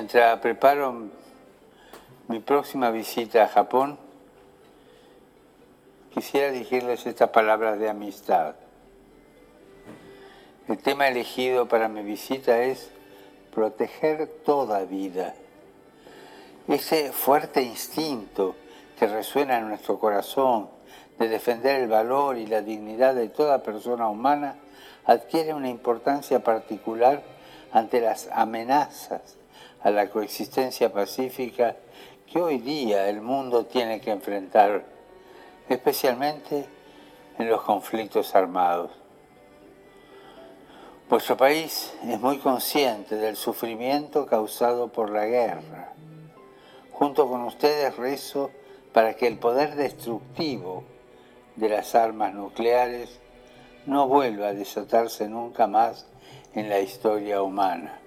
mientras preparo mi próxima visita a Japón, quisiera dirigirles estas palabras de amistad. El tema elegido para mi visita es proteger toda vida. Ese fuerte instinto que resuena en nuestro corazón de defender el valor y la dignidad de toda persona humana adquiere una importancia particular ante las amenazas a la coexistencia pacífica que hoy día el mundo tiene que enfrentar, especialmente en los conflictos armados. Vuestro país es muy consciente del sufrimiento causado por la guerra. Junto con ustedes rezo para que el poder destructivo de las armas nucleares no vuelva a desatarse nunca más en la historia humana.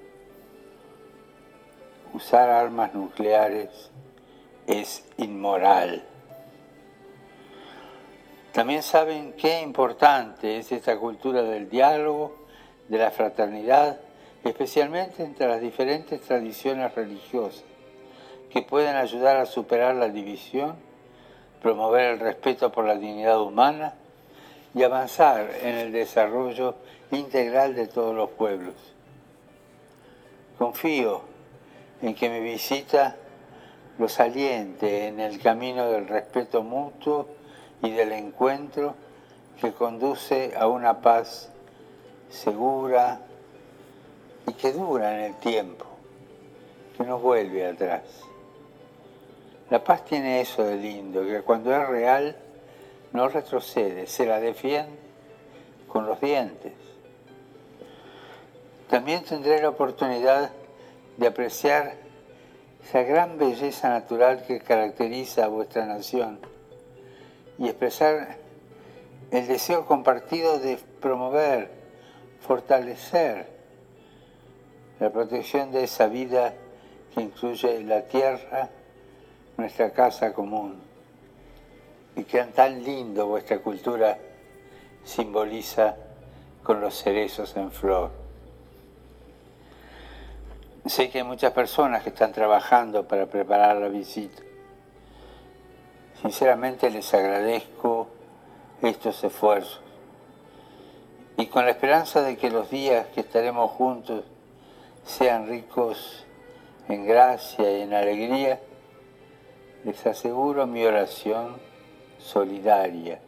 Usar armas nucleares es inmoral. También saben qué importante es esta cultura del diálogo, de la fraternidad, especialmente entre las diferentes tradiciones religiosas, que pueden ayudar a superar la división, promover el respeto por la dignidad humana y avanzar en el desarrollo integral de todos los pueblos. Confío en que mi visita los aliente en el camino del respeto mutuo y del encuentro que conduce a una paz segura y que dura en el tiempo, que no vuelve atrás. La paz tiene eso de lindo, que cuando es real no retrocede, se la defiende con los dientes. También tendré la oportunidad de apreciar esa gran belleza natural que caracteriza a vuestra nación y expresar el deseo compartido de promover, fortalecer la protección de esa vida que incluye la tierra, nuestra casa común y que tan lindo vuestra cultura simboliza con los cerezos en flor. Sé que hay muchas personas que están trabajando para preparar la visita. Sinceramente les agradezco estos esfuerzos y con la esperanza de que los días que estaremos juntos sean ricos en gracia y en alegría, les aseguro mi oración solidaria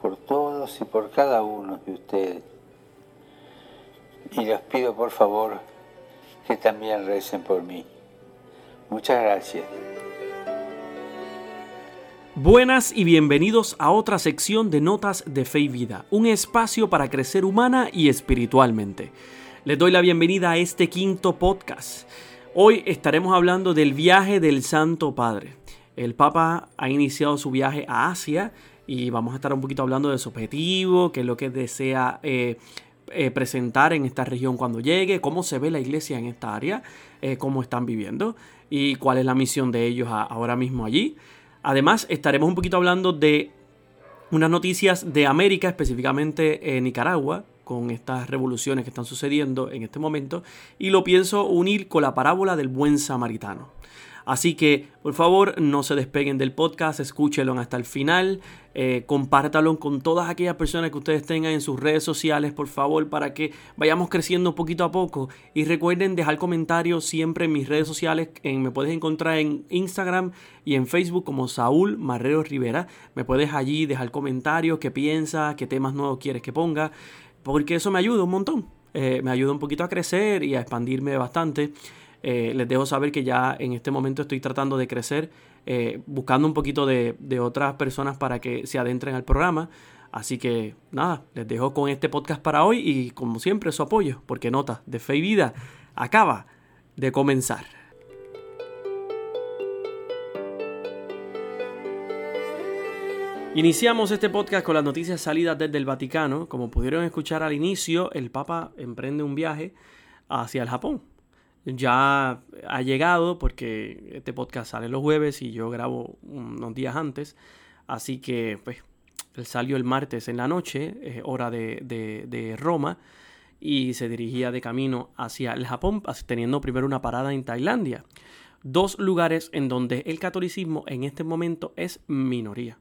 por todos y por cada uno de ustedes. Y les pido por favor que también recen por mí. Muchas gracias. Buenas y bienvenidos a otra sección de Notas de Fe y Vida, un espacio para crecer humana y espiritualmente. Les doy la bienvenida a este quinto podcast. Hoy estaremos hablando del viaje del Santo Padre. El Papa ha iniciado su viaje a Asia y vamos a estar un poquito hablando de su objetivo, qué es lo que desea eh, eh, presentar en esta región cuando llegue, cómo se ve la iglesia en esta área, eh, cómo están viviendo y cuál es la misión de ellos ahora mismo allí. Además, estaremos un poquito hablando de unas noticias de América, específicamente en Nicaragua, con estas revoluciones que están sucediendo en este momento, y lo pienso unir con la parábola del buen samaritano. Así que, por favor, no se despeguen del podcast, escúchenlo hasta el final, eh, compártalo con todas aquellas personas que ustedes tengan en sus redes sociales, por favor, para que vayamos creciendo poquito a poco. Y recuerden dejar comentarios siempre en mis redes sociales. me puedes encontrar en Instagram y en Facebook como Saúl Marrero Rivera. Me puedes allí dejar comentarios, qué piensas, qué temas nuevos quieres que ponga, porque eso me ayuda un montón. Eh, me ayuda un poquito a crecer y a expandirme bastante. Eh, les dejo saber que ya en este momento estoy tratando de crecer, eh, buscando un poquito de, de, otras personas para que se adentren al programa. Así que nada, les dejo con este podcast para hoy y como siempre su apoyo, porque nota de fe y vida acaba de comenzar. Iniciamos este podcast con las noticias salidas desde el Vaticano. Como pudieron escuchar al inicio, el Papa emprende un viaje hacia el Japón ya ha llegado porque este podcast sale los jueves y yo grabo unos días antes. Así que pues él salió el martes en la noche, hora de, Roma. y se dirigía de camino hacia el Japón, teniendo primero una parada en Tailandia. Dos lugares en donde el catolicismo en este momento es minoría.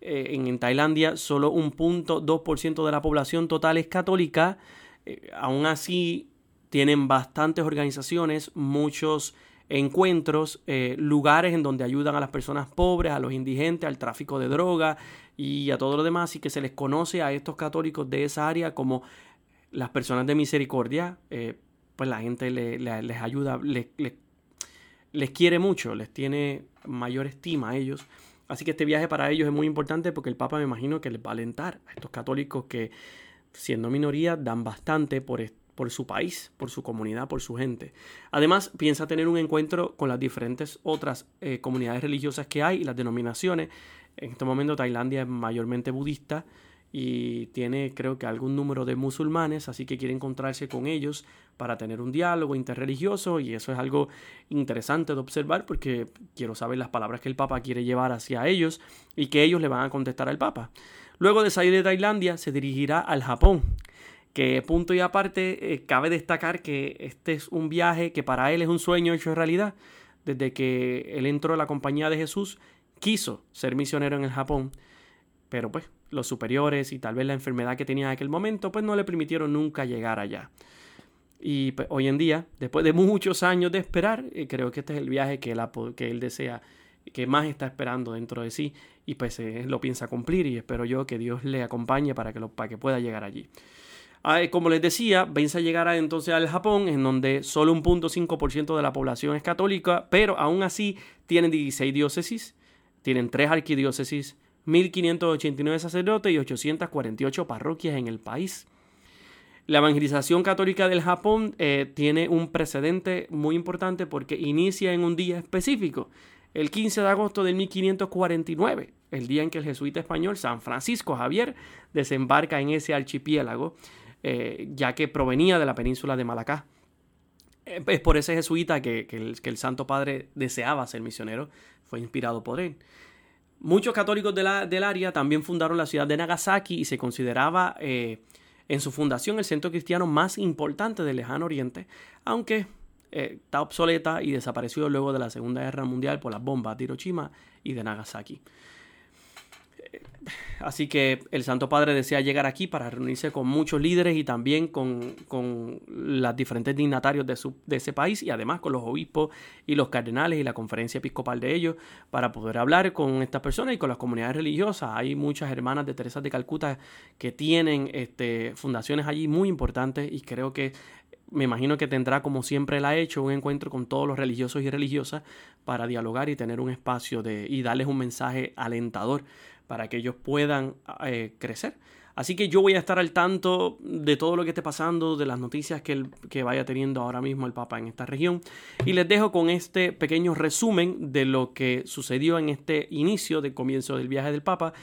Eh, en, Tailandia solo un punto 2% de la población total es católica. Eh, aún así tienen bastantes organizaciones, muchos encuentros, eh, lugares en donde ayudan a las personas pobres, a los indigentes, al tráfico de droga y a todo lo demás, y que se les conoce a estos católicos de esa área como las personas de misericordia, eh, pues la gente les ayuda, les, les, quiere mucho, les tiene mayor estima a ellos. Así que este viaje para ellos es muy importante porque el Papa me imagino que les va a alentar a estos católicos que, siendo minoría, dan bastante por, por su país, por su comunidad, por su gente. Además, piensa tener un encuentro con las diferentes otras eh, comunidades religiosas que hay y las denominaciones. En este momento Tailandia es mayormente budista y tiene creo que algún número de musulmanes, así que quiere encontrarse con ellos para tener un diálogo interreligioso y eso es algo interesante de observar porque quiero saber las palabras que el Papa quiere llevar hacia ellos y que ellos le van a contestar al Papa. Luego de salir de Tailandia se dirigirá al Japón, que punto y aparte eh, cabe destacar que este es un viaje que para él es un sueño hecho realidad. Desde que él entró a la compañía de Jesús, quiso ser misionero en el Japón, pero pues los superiores y tal vez la enfermedad que tenía en aquel momento, pues no le permitieron nunca llegar allá. Y pues, hoy en día, después de muchos años de esperar, eh, creo que este es el viaje que él, que él desea, que más está esperando dentro de sí y pues eh, lo piensa cumplir y espero yo que Dios le acompañe para que, para que pueda llegar allí. Ah, eh, como les decía, vence a llegar entonces al Japón, en donde solo un 0.5% de la población es católica, pero aún así tienen 16 diócesis, tienen 3 arquidiócesis, 1.589 sacerdotes y 848 parroquias en el país. La evangelización católica del Japón eh, tiene un precedente muy importante porque inicia en un día específico, el 15 de agosto de 1549, el día en que el jesuita español San Francisco Javier desembarca en ese archipiélago, eh, ya que provenía de la península de Malacá. Eh, es por ese jesuita que, el, Santo Padre deseaba ser misionero, fue inspirado por él. Muchos católicos del área también fundaron la ciudad de Nagasaki y se consideraba eh, en su fundación el centro cristiano más importante del lejano oriente, aunque está obsoleta y desapareció luego de la Segunda Guerra Mundial por las bombas de Hiroshima y de Nagasaki. Así que el Santo Padre desea llegar aquí para reunirse con muchos líderes y también con, con los diferentes dignatarios de, su, de, ese país y además con los obispos y los cardenales y la conferencia episcopal de ellos para poder hablar con estas personas y con las comunidades religiosas. Hay muchas hermanas de Teresa de Calcuta que tienen este, fundaciones allí muy importantes y creo que me imagino que tendrá, como siempre la ha hecho, un encuentro con todos los religiosos y religiosas para dialogar y tener un espacio de, y darles un mensaje alentador para que ellos puedan eh, crecer. Así que yo voy a estar al tanto de todo lo que esté pasando, de las noticias que, que vaya teniendo ahora mismo el Papa en esta región. Y les dejo con este pequeño resumen de lo que sucedió en este inicio de comienzo del viaje del Papa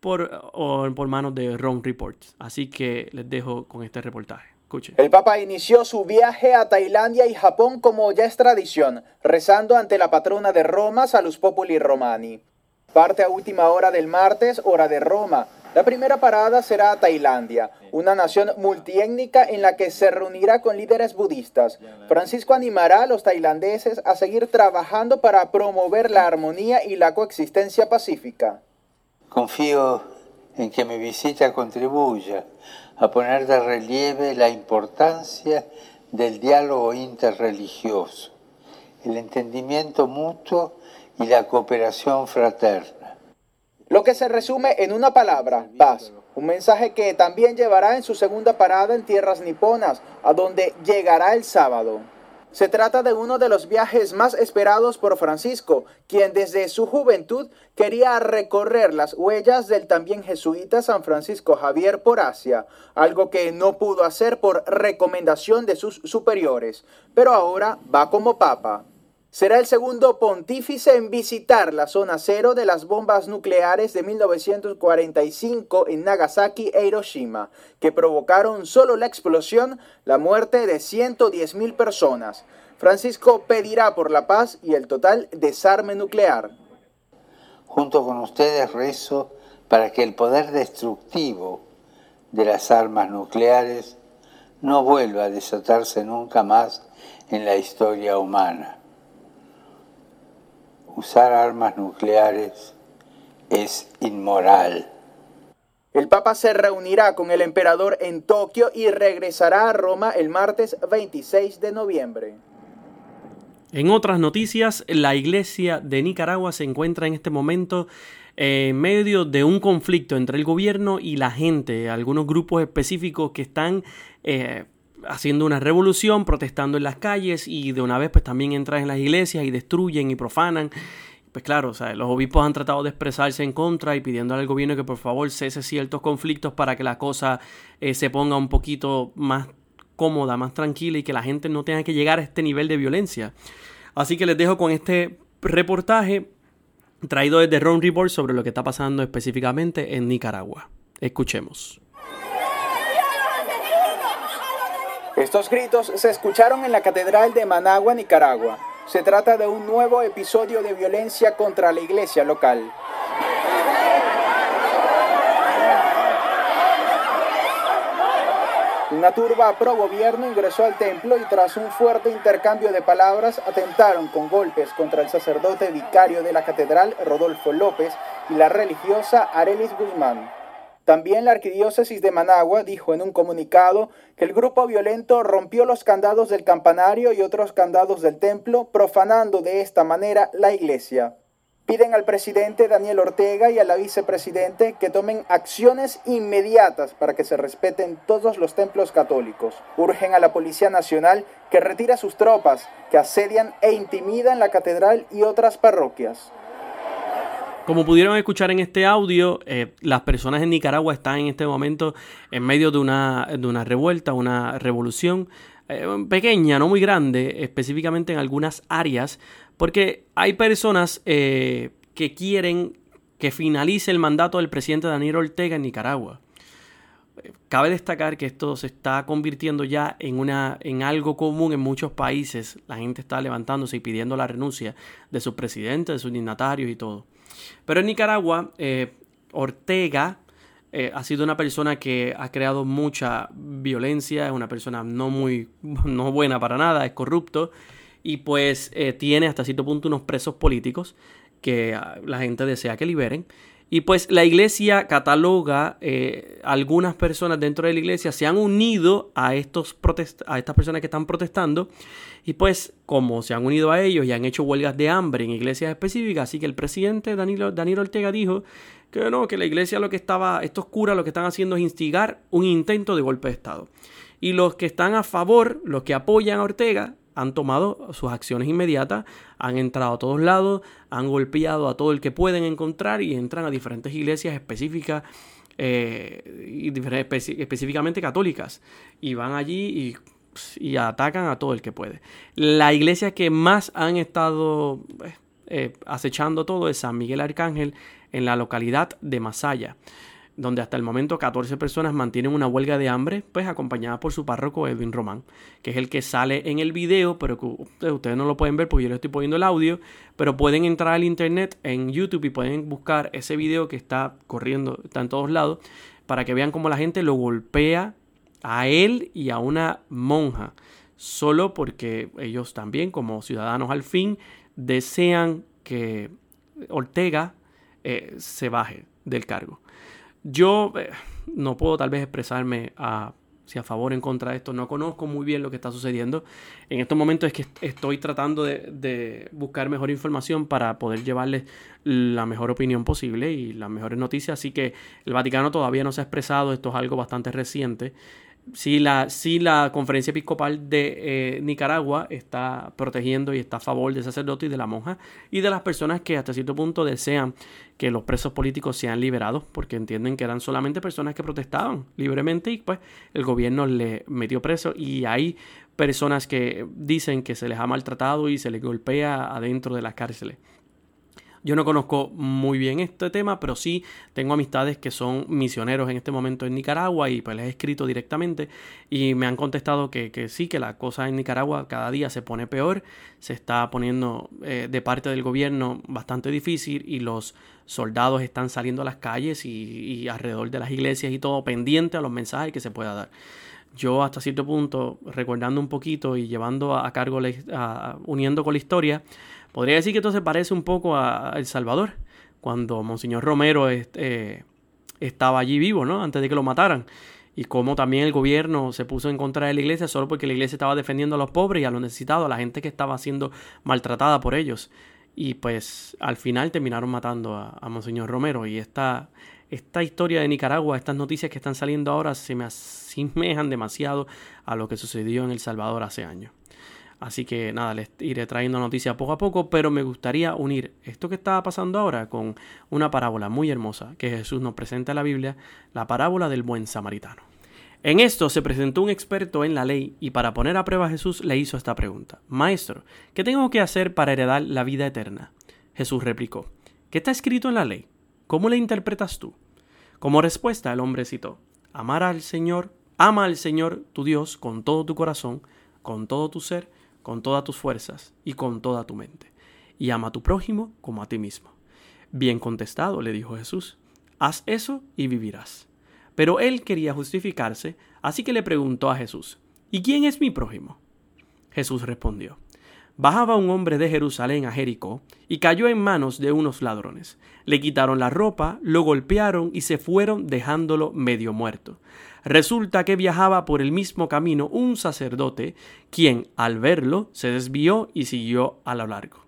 por, por manos de Ron Report. Así que les dejo con este reportaje. Escuche. El Papa inició su viaje a Tailandia y Japón como ya es tradición, rezando ante la patrona de Roma, Salus Populi Romani. Parte a última hora del martes, hora de Roma. La primera parada será Tailandia, una nación multiétnica en la que se reunirá con líderes budistas. Francisco animará a los tailandeses a seguir trabajando para promover la armonía y la coexistencia pacífica. Confío en que mi visita contribuya a poner de relieve la importancia del diálogo interreligioso, el entendimiento mutuo y la cooperación fraterna. Lo que se resume en una palabra, paz. Un mensaje que también llevará en su segunda parada en tierras niponas, a donde llegará el sábado. Se trata de uno de los viajes más esperados por Francisco, quien desde su juventud quería recorrer las huellas del también jesuita San Francisco Javier por Asia, algo que no pudo hacer por recomendación de sus superiores, pero ahora va como papa. Será el segundo pontífice en visitar la zona cero de las bombas nucleares de 1945 en Nagasaki e Hiroshima, que provocaron solo la explosión la muerte de 110.000 personas. Francisco pedirá por la paz y el total desarme nuclear. Junto con ustedes rezo para que el poder destructivo de las armas nucleares no vuelva a desatarse nunca más en la historia humana. Usar armas nucleares es inmoral. El Papa se reunirá con el emperador en Tokio y regresará a Roma el martes 26 de noviembre. En otras noticias, la iglesia de Nicaragua se encuentra en este momento en medio de un conflicto entre el gobierno y la gente, algunos grupos específicos que están eh, haciendo una revolución, protestando en las calles y de una vez pues también entran en las iglesias y destruyen y profanan. Pues claro, los obispos han tratado de expresarse en contra y pidiendo al gobierno que por favor cese ciertos conflictos para que la cosa eh, se ponga un poquito más cómoda, más tranquila y que la gente no tenga que llegar a este nivel de violencia. Así que les dejo con este reportaje traído desde Ron Report sobre lo que está pasando específicamente en Nicaragua. Escuchemos. Estos gritos se escucharon en la Catedral de Managua, Nicaragua. Se trata de un nuevo episodio de violencia contra la iglesia local. Una turba pro gobierno ingresó al templo y tras un fuerte intercambio de palabras atentaron con golpes contra el sacerdote vicario de la catedral Rodolfo López y la religiosa Arelis Guzmán. También la arquidiócesis de Managua dijo en un comunicado que el grupo violento rompió los candados del campanario y otros candados del templo, profanando de esta manera la iglesia. Piden al presidente Daniel Ortega y a la vicepresidente que tomen acciones inmediatas para que se respeten todos los templos católicos. Urgen a la Policía Nacional que retire a sus tropas que asedian e intimidan la catedral y otras parroquias. Como pudieron escuchar en este audio, eh, las personas en Nicaragua están en este momento en medio de una, de una revuelta, una revolución eh, pequeña, no muy grande, específicamente en algunas áreas, porque hay personas eh, que quieren que finalice el mandato del presidente Daniel Ortega en Nicaragua. Cabe destacar que esto se está convirtiendo ya en, una, en algo común en muchos países. La gente está levantándose y pidiendo la renuncia de sus presidentes, de sus dignatarios y todo. Pero en Nicaragua, eh, Ortega eh, ha sido una persona que ha creado mucha violencia, es una persona no muy no buena para nada, es corrupto y pues eh, tiene hasta cierto punto unos presos políticos que ah, la gente desea que liberen. Y pues la iglesia cataloga, eh, algunas personas dentro de la iglesia se han unido a, estos a estas personas que están protestando. Y pues como se han unido a ellos y han hecho huelgas de hambre en iglesias específicas, así que el presidente Danilo, Danilo Ortega dijo que no, que la iglesia lo que estaba, estos curas lo que están haciendo es instigar un intento de golpe de Estado. Y los que están a favor, los que apoyan a Ortega, han tomado sus acciones inmediatas, han entrado a todos lados, han golpeado a todo el que pueden encontrar y entran a diferentes iglesias específicas eh, y específicamente católicas y van allí y, atacan a todo el que puede. La iglesia que más han estado eh, eh, acechando todo es San Miguel Arcángel en la localidad de Masaya donde hasta el momento 14 personas mantienen una huelga de hambre, pues acompañada por su párroco Edwin Román, que es el que sale en el video, pero que ustedes no lo pueden ver porque yo le estoy poniendo el audio, pero pueden entrar al internet en YouTube y pueden buscar ese video que está corriendo, está en todos lados, para que vean cómo la gente lo golpea a él y a una monja, solo porque ellos también, como ciudadanos al fin, desean que Ortega eh, se baje del cargo. Yo eh, no puedo tal vez expresarme a, si a favor o en contra de esto. No conozco muy bien lo que está sucediendo. En estos momentos es que estoy tratando de, buscar mejor información para poder llevarles la mejor opinión posible y las mejores noticias. Así que el Vaticano todavía no se ha expresado. Esto es algo bastante reciente si la, si la conferencia episcopal de eh, Nicaragua está protegiendo y está a favor del sacerdote y de la monja y de las personas que hasta cierto punto desean que los presos políticos sean liberados porque entienden que eran solamente personas que protestaban libremente y pues el gobierno le metió preso y hay personas que dicen que se les ha maltratado y se les golpea adentro de las cárceles. Yo no conozco muy bien este tema, pero sí tengo amistades que son misioneros en este momento en Nicaragua y pues les he escrito directamente y me han contestado que, sí, que la cosa en Nicaragua cada día se pone peor, se está poniendo eh, de parte del gobierno bastante difícil y los soldados están saliendo a las calles y, alrededor de las iglesias y todo pendiente a los mensajes que se pueda dar. yo hasta cierto punto, recordando un poquito y llevando a, cargo, uniendo con la historia, podría decir que esto se parece un poco a El Salvador, cuando Monseñor Romero eh, estaba allí vivo, ¿no? Antes de que lo mataran. Y cómo también el gobierno se puso en contra de la iglesia solo porque la iglesia estaba defendiendo a los pobres y a los necesitados, a la gente que estaba siendo maltratada por ellos. Y pues al final terminaron matando a, Monseñor Romero. Y esta, esta historia de Nicaragua, estas noticias que están saliendo ahora, se me asemejan demasiado a lo que sucedió en El Salvador hace años. Así que nada, les iré trayendo noticias poco a poco, pero me gustaría unir esto que está pasando ahora con una parábola muy hermosa que Jesús nos presenta en la Biblia, la parábola del buen samaritano. En esto se presentó un experto en la ley y para poner a prueba a Jesús le hizo esta pregunta. Maestro, ¿qué tengo que hacer para heredar la vida eterna? Jesús replicó, ¿qué está escrito en la ley? ¿Cómo la interpretas tú? Como respuesta el hombre citó, amar al Señor, ama al Señor tu Dios con todo tu corazón, con todo tu ser, con todas tus fuerzas y con toda tu mente, y ama a tu prójimo como a ti mismo. Bien contestado, le dijo Jesús, haz eso y vivirás. Pero él quería justificarse, así que le preguntó a Jesús, ¿y quién es mi prójimo? Jesús respondió, Bajaba un hombre de Jerusalén a Jericó y cayó en manos de unos ladrones. Le quitaron la ropa, lo golpearon y se fueron dejándolo medio muerto. Resulta que viajaba por el mismo camino un sacerdote, quien al verlo se desvió y siguió a lo largo.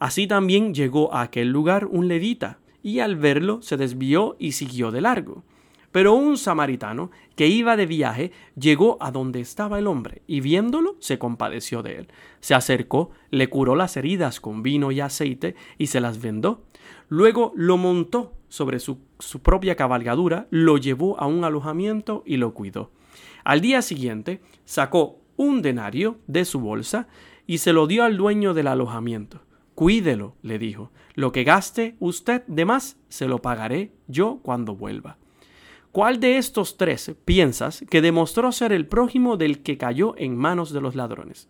Así también llegó a aquel lugar un levita, y al verlo se desvió y siguió de largo. Pero un samaritano que iba de viaje llegó a donde estaba el hombre y viéndolo se compadeció de él. Se acercó, le curó las heridas con vino y aceite y se las vendó. Luego lo montó sobre su, su propia cabalgadura, lo llevó a un alojamiento y lo cuidó. Al día siguiente sacó un denario de su bolsa y se lo dio al dueño del alojamiento. Cuídelo, le dijo. Lo que gaste usted de más, se lo pagaré yo cuando vuelva. ¿Cuál de estos tres piensas que demostró ser el prójimo del que cayó en manos de los ladrones?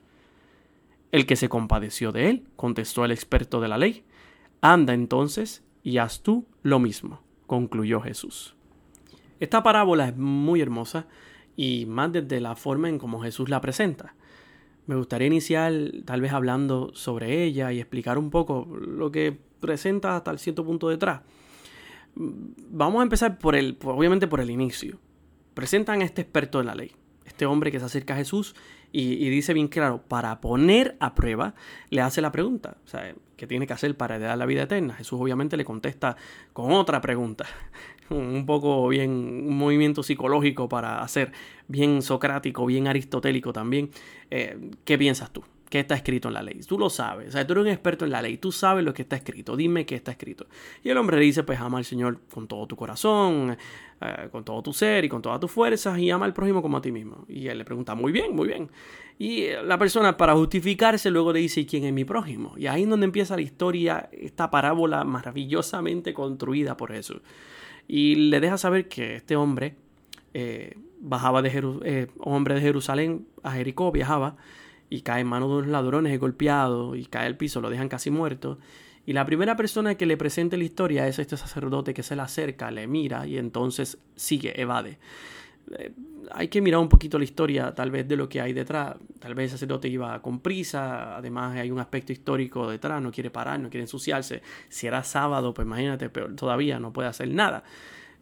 El que se compadeció de él, contestó el experto de la ley. Anda entonces y haz tú lo mismo, concluyó Jesús. Esta parábola es muy hermosa y más desde la forma en cómo Jesús la presenta. Me gustaría iniciar tal vez hablando sobre ella y explicar un poco lo que presenta hasta el cierto punto detrás. Vamos a empezar por el, obviamente por el inicio. Presentan a este experto de la ley, este hombre que se acerca a Jesús y, dice bien claro, para poner a prueba, le hace la pregunta, o sea, ¿qué tiene que hacer para heredar la vida eterna? Jesús obviamente le contesta con otra pregunta, un poco bien, un movimiento psicológico para hacer, bien socrático, bien aristotélico también. Eh, ¿Qué piensas tú? qué está escrito en la ley. Tú lo sabes. O sea, tú eres un experto en la ley. Tú sabes lo que está escrito. Dime qué está escrito. Y el hombre dice, pues ama al Señor con todo tu corazón, eh, con todo tu ser y con todas tus fuerzas y ama al prójimo como a ti mismo. Y él le pregunta, muy bien, muy bien. Y eh, la persona para justificarse luego le dice, ¿quién es mi prójimo? Y ahí es donde empieza la historia, esta parábola maravillosamente construida por Jesús. Y le deja saber que este hombre eh, bajaba de hombre de Jerusalén a Jericó, viajaba y cae en manos de unos ladrones, es golpeado y cae al piso, lo dejan casi muerto. Y la primera persona que le presenta la historia es este sacerdote que se le acerca, le mira y entonces sigue, evade. Eh, hay que mirar un poquito la historia tal vez de lo que hay detrás. Tal vez el sacerdote iba con prisa, además hay un aspecto histórico detrás, no quiere parar, no quiere ensuciarse. Si era sábado, pues imagínate, pero todavía no puede hacer nada.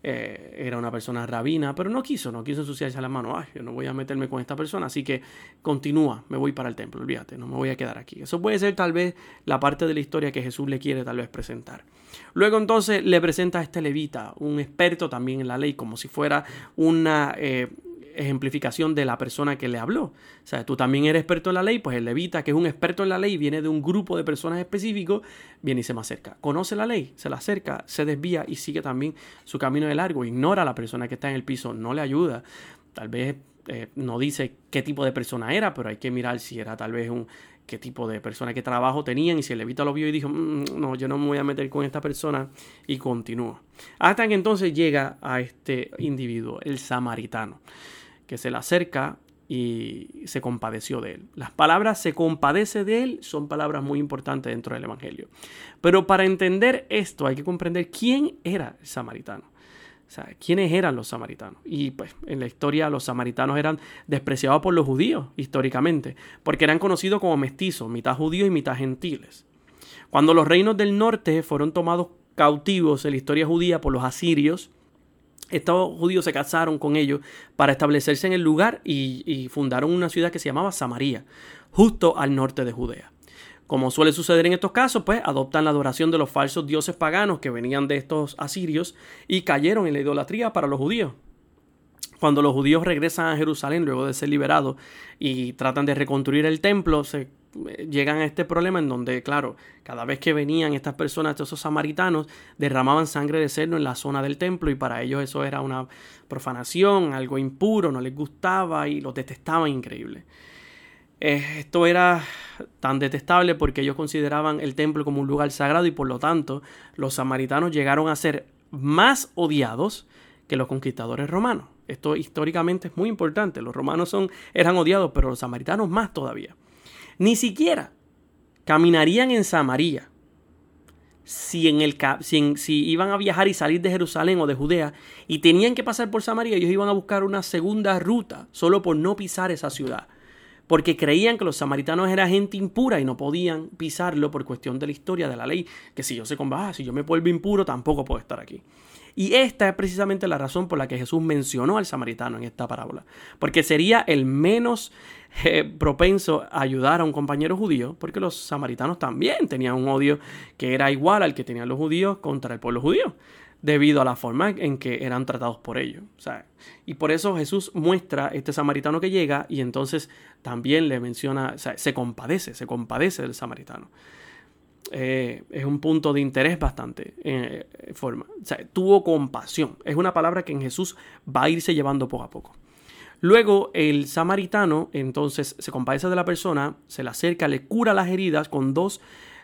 Eh, era una persona rabina, pero no quiso, no quiso ensuciarse la mano. Ay, yo no voy a meterme con esta persona, así que continúa, me voy para el templo, olvídate, no me voy a quedar aquí. Eso puede ser tal vez la parte de la historia que Jesús le quiere tal vez presentar. Luego entonces le presenta a este levita, un experto también en la ley, como si fuera una eh, ejemplificación de la persona que le habló. O sea, tú también eres experto en la ley, pues el levita, que es un experto en la ley, viene de un grupo de personas específicos, viene y se me acerca. Conoce la ley, se la acerca, se desvía y sigue también su camino de largo. Ignora a la persona que está en el piso, no le ayuda. Tal vez eh, no dice qué tipo de persona era, pero hay que mirar si era tal vez un qué tipo de persona, qué trabajo tenían y si el levita lo vio y dijo, mm, no, yo no me voy a meter con esta persona y continúa. Hasta que entonces llega a este individuo, el samaritano que se le acerca y se compadeció de él. Las palabras se compadece de él son palabras muy importantes dentro del Evangelio. Pero para entender esto hay que comprender quién era el samaritano. O sea, ¿quiénes eran los samaritanos? Y pues en la historia los samaritanos eran despreciados por los judíos, históricamente, porque eran conocidos como mestizos, mitad judíos y mitad gentiles. Cuando los reinos del norte fueron tomados cautivos en la historia judía por los asirios, estos judíos se casaron con ellos para establecerse en el lugar y, y fundaron una ciudad que se llamaba Samaria, justo al norte de Judea. Como suele suceder en estos casos, pues adoptan la adoración de los falsos dioses paganos que venían de estos asirios y cayeron en la idolatría para los judíos. Cuando los judíos regresan a Jerusalén luego de ser liberados y tratan de reconstruir el templo, se eh, llegan a este problema en donde, claro, cada vez que venían estas personas, esos samaritanos, derramaban sangre de cerdo en la zona del templo y para ellos eso era una profanación, algo impuro, no les gustaba y los detestaban increíble. Eh, esto era tan detestable porque ellos consideraban el templo como un lugar sagrado y por lo tanto los samaritanos llegaron a ser más odiados que los conquistadores romanos. Esto históricamente es muy importante. Los romanos son, eran odiados, pero los samaritanos más todavía. Ni siquiera caminarían en Samaria si, en el, si, iban a viajar y salir de Jerusalén o de Judea y tenían que pasar por Samaria, ellos iban a buscar una segunda ruta solo por no pisar esa ciudad porque creían que los samaritanos eran gente impura y no podían pisarlo por cuestión de la historia de la ley, que si yo se combaja, si yo me vuelvo impuro, tampoco puedo estar aquí. Y esta es precisamente la razón por la que Jesús mencionó al samaritano en esta parábola, porque sería el menos eh, propenso a ayudar a un compañero judío, porque los samaritanos también tenían un odio que era igual al que tenían los judíos contra el pueblo judío debido a la forma en que eran tratados por ellos. y por eso Jesús muestra este samaritano que llega y entonces también le menciona, se compadece, se compadece del samaritano. Eh, es un punto de interés bastante eh, forma. tuvo compasión. Es una palabra que en Jesús va a irse llevando poco a poco. Luego el samaritano entonces se compadece de la persona, se le acerca, le cura las heridas con dos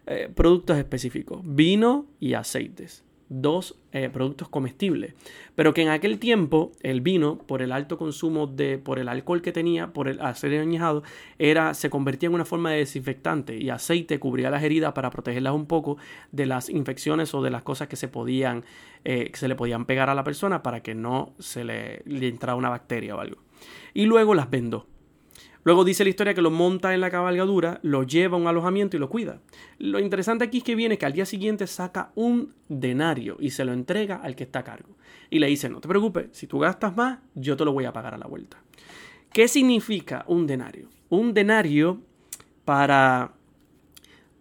eh, productos específicos, vino y aceites dos eh, productos comestibles. Pero que en aquel tiempo el vino, por el alto consumo de, por el alcohol que tenía, por el ser añejado, era, se convertía en una forma de desinfectante y aceite cubría las heridas para protegerlas un poco de las infecciones o de las cosas que se podían, eh, que se le podían pegar a la persona para que no se le, le entrara una bacteria o algo. Y luego las vendó. Luego dice la historia que lo monta en la cabalgadura, lo lleva a un alojamiento y lo cuida. Lo interesante aquí es que viene que al día siguiente saca un denario y se lo entrega al que está a cargo. Y le dice, no te preocupes, si tú gastas más, yo te lo voy a pagar a la vuelta. ¿Qué significa un denario? Un denario para...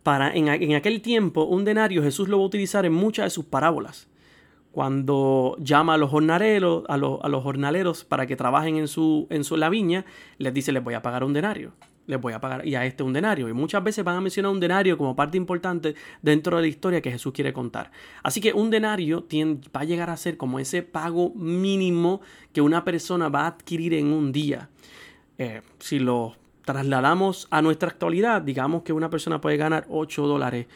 Para en, en aquel tiempo, un denario Jesús lo va a utilizar en muchas de sus parábolas cuando llama a los jornaleros, a los, a los jornaleros para que trabajen en su, en su la viña, les dice, les voy a pagar un denario. Les voy a pagar, y a este un denario. Y muchas veces van a mencionar un denario como parte importante dentro de la historia que Jesús quiere contar. Así que un denario va a llegar a ser como ese pago mínimo que una persona va a adquirir en un día. Eh, si lo trasladamos a nuestra actualidad, digamos que una persona puede ganar 8 dólares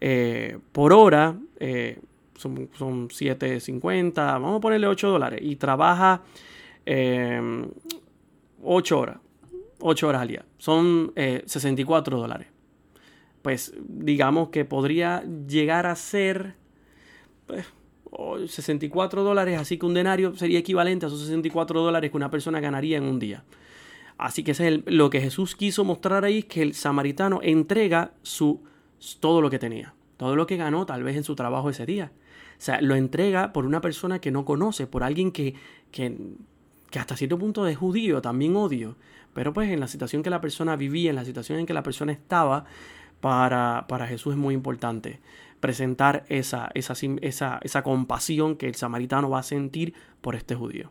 eh, por hora. Eh, son, son 7.50, vamos a ponerle 8 dólares, y trabaja 8 em, horas, 8 horas al día, son 64 eh, dólares. Pues digamos que podría llegar a ser 64 pues, dólares, así que un denario sería equivalente a esos 64 dólares que una persona ganaría en un día. Así que es lo que Jesús quiso mostrar ahí, que el samaritano entrega su, todo lo que tenía, todo lo que ganó tal vez en su trabajo ese día. Sea, lo entrega por una persona que no conoce, por alguien que, que, hasta cierto punto es judío, también odio. Pero pues en la situación que la persona vivía, en la situación en que la persona estaba, para, para Jesús es muy importante presentar esa, esa, esa, esa compasión que el samaritano va a sentir por este judío.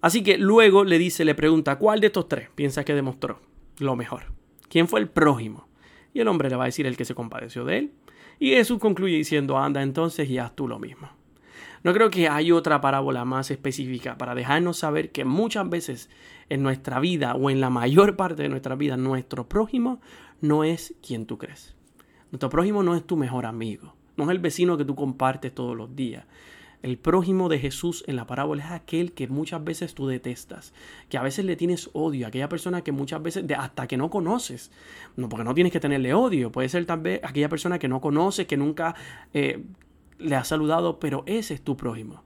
Así que luego le dice, le pregunta, ¿cuál de estos tres piensa que demostró lo mejor? ¿Quién fue el prójimo? Y el hombre le va a decir el que se compadeció de él. Y Jesús concluye diciendo, anda entonces y haz tú lo mismo. No creo que hay otra parábola más específica para dejarnos saber que muchas veces en nuestra vida o en la mayor parte de nuestra vida nuestro prójimo no es quien tú crees. Nuestro prójimo no es tu mejor amigo, no es el vecino que tú compartes todos los días. El prójimo de Jesús en la parábola es aquel que muchas veces tú detestas, que a veces le tienes odio, aquella persona que muchas veces, hasta que no conoces, no porque no tienes que tenerle odio, puede ser tal vez aquella persona que no conoces, que nunca eh, le has saludado, pero ese es tu prójimo.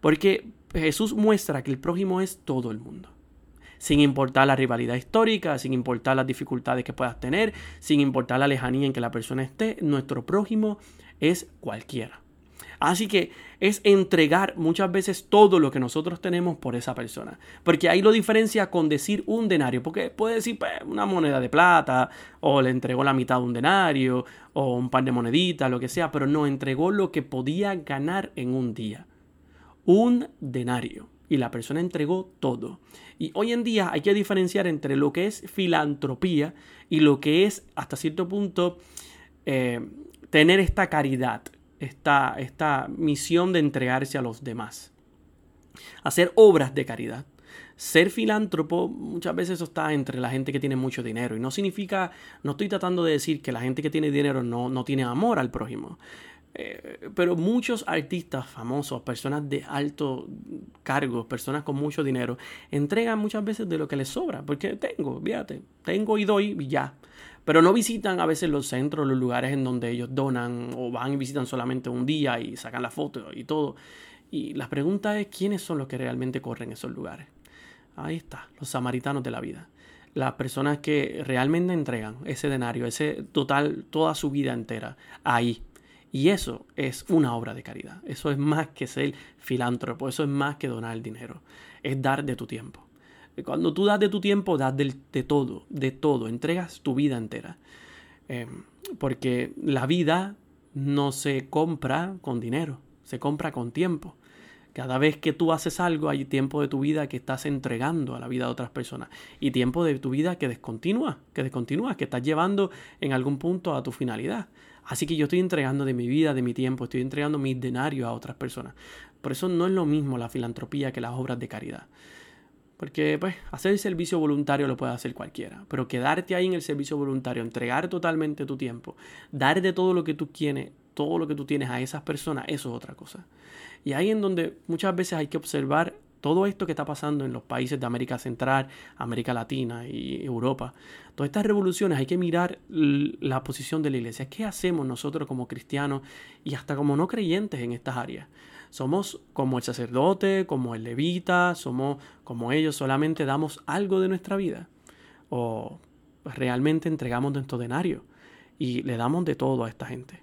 Porque Jesús muestra que el prójimo es todo el mundo. Sin importar la rivalidad histórica, sin importar las dificultades que puedas tener, sin importar la lejanía en que la persona esté, nuestro prójimo es cualquiera. Así que es entregar muchas veces todo lo que nosotros tenemos por esa persona. Porque ahí lo diferencia con decir un denario. Porque puede decir pues, una moneda de plata, o le entregó la mitad de un denario, o un par de moneditas, lo que sea. Pero no entregó lo que podía ganar en un día. Un denario. Y la persona entregó todo. Y hoy en día hay que diferenciar entre lo que es filantropía y lo que es, hasta cierto punto, eh, tener esta caridad esta, esta misión de entregarse a los demás. Hacer obras de caridad. Ser filántropo muchas veces eso está entre la gente que tiene mucho dinero y no significa, no estoy tratando de decir que la gente que tiene dinero no, no tiene amor al prójimo. Eh, pero muchos artistas famosos, personas de alto cargo, personas con mucho dinero, entregan muchas veces de lo que les sobra, porque tengo, fíjate, tengo y doy y ya. Pero no visitan a veces los centros, los lugares en donde ellos donan o van y visitan solamente un día y sacan la foto y todo. Y la pregunta es quiénes son los que realmente corren esos lugares. Ahí está, los samaritanos de la vida. Las personas que realmente entregan ese denario, ese total, toda su vida entera, ahí. Y eso es una obra de caridad. Eso es más que ser filántropo, eso es más que donar el dinero. Es dar de tu tiempo. Cuando tú das de tu tiempo, das de, todo, de todo, entregas tu vida entera. Em, porque la vida no se compra con dinero, se compra con tiempo. Cada vez que tú haces algo, hay tiempo de tu vida que estás entregando a la vida de otras personas y tiempo de tu vida que descontinúa, que descontinúa, que estás llevando en algún punto a tu finalidad. Así que yo estoy entregando de mi vida, de mi tiempo, estoy entregando mis denarios a otras personas. Por eso no es lo mismo la filantropía que las obras de caridad. Porque pues hacer el servicio voluntario lo puede hacer cualquiera, pero quedarte ahí en el servicio voluntario, entregar totalmente tu tiempo, dar de todo lo que tú tienes, todo lo que tú tienes a esas personas, eso es otra cosa. Y ahí en donde muchas veces hay que observar todo esto que está pasando en los países de América Central, América Latina y Europa, todas estas revoluciones, hay que mirar la posición de la iglesia. ¿Qué hacemos nosotros como cristianos y hasta como no creyentes en estas áreas? Somos como el sacerdote, como el levita, somos como ellos, solamente damos algo de nuestra vida. O realmente entregamos nuestro denario y le damos de todo a esta gente.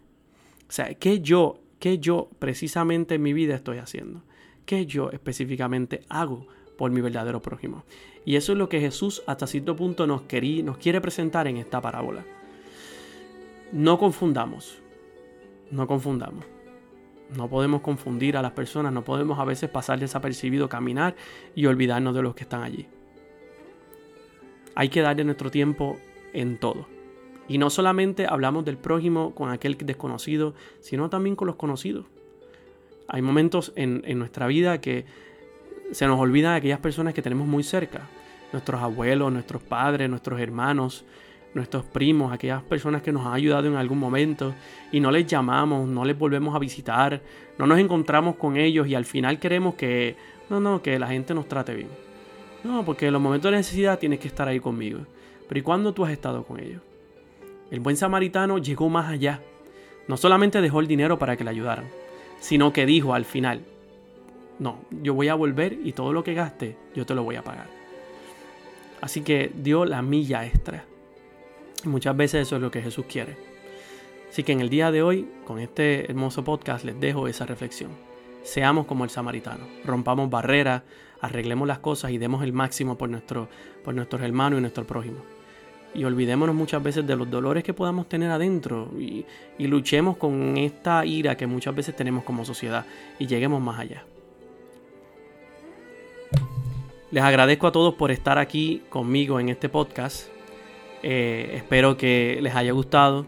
O sea, ¿qué yo, qué yo precisamente en mi vida estoy haciendo? ¿Qué yo específicamente hago por mi verdadero prójimo? Y eso es lo que Jesús hasta cierto punto nos, nos quiere presentar en esta parábola. No confundamos, no confundamos. No podemos confundir a las personas, no podemos a veces pasar desapercibido, caminar y olvidarnos de los que están allí. Hay que darle nuestro tiempo en todo. Y no solamente hablamos del prójimo con aquel desconocido, sino también con los conocidos. Hay momentos en, en nuestra vida que se nos olvidan aquellas personas que tenemos muy cerca. Nuestros abuelos, nuestros padres, nuestros hermanos, nuestros primos, aquellas personas que nos han ayudado en algún momento y no les llamamos, no les volvemos a visitar, no nos encontramos con ellos y al final queremos que, no, no, que la gente nos trate bien. No, porque en los momentos de necesidad tienes que estar ahí conmigo. Pero ¿y cuándo tú has estado con ellos? El buen samaritano llegó más allá. No solamente dejó el dinero para que le ayudaran, sino que dijo al final, no, yo voy a volver y todo lo que gaste, yo te lo voy a pagar. Así que dio la milla extra Muchas veces eso es lo que Jesús quiere. Así que en el día de hoy, con este hermoso podcast, les dejo esa reflexión. Seamos como el samaritano, rompamos barreras, arreglemos las cosas y demos el máximo por, nuestro, por nuestros hermanos y nuestro prójimo. Y olvidémonos muchas veces de los dolores que podamos tener adentro y, y luchemos con esta ira que muchas veces tenemos como sociedad y lleguemos más allá. Les agradezco a todos por estar aquí conmigo en este podcast. Eh, espero que les haya gustado.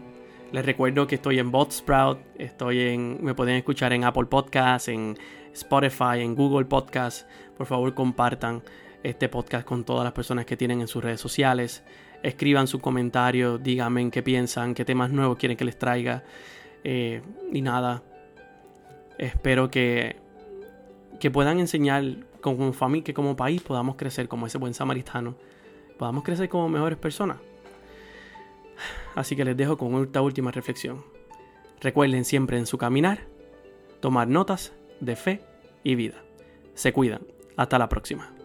Les recuerdo que estoy en Botsprout, estoy en, me pueden escuchar en Apple Podcasts, en Spotify, en Google Podcasts. Por favor, compartan este podcast con todas las personas que tienen en sus redes sociales. Escriban sus comentarios, díganme qué piensan, qué temas nuevos quieren que les traiga. Eh, y nada, espero que, que puedan enseñar como familia, que como país podamos crecer como ese buen samaritano, podamos crecer como mejores personas. Así que les dejo con esta última reflexión. Recuerden siempre en su caminar tomar notas de fe y vida. Se cuidan. Hasta la próxima.